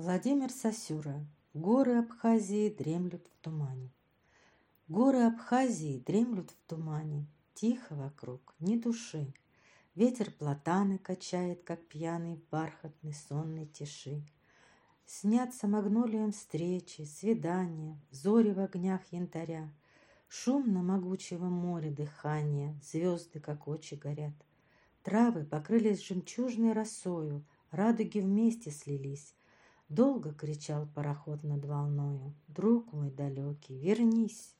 Владимир Сосюра. Горы Абхазии дремлют в тумане. Горы Абхазии дремлют в тумане. Тихо вокруг, ни души. Ветер платаны качает, как пьяный в бархатной сонной тиши. Снятся магнолиям встречи, свидания, Зори в огнях янтаря. Шум на могучего моря дыхания, Звезды, как очи, горят. Травы покрылись жемчужной росою, Радуги вместе слились. Долго кричал пароход над волною. Друг мой далекий, вернись!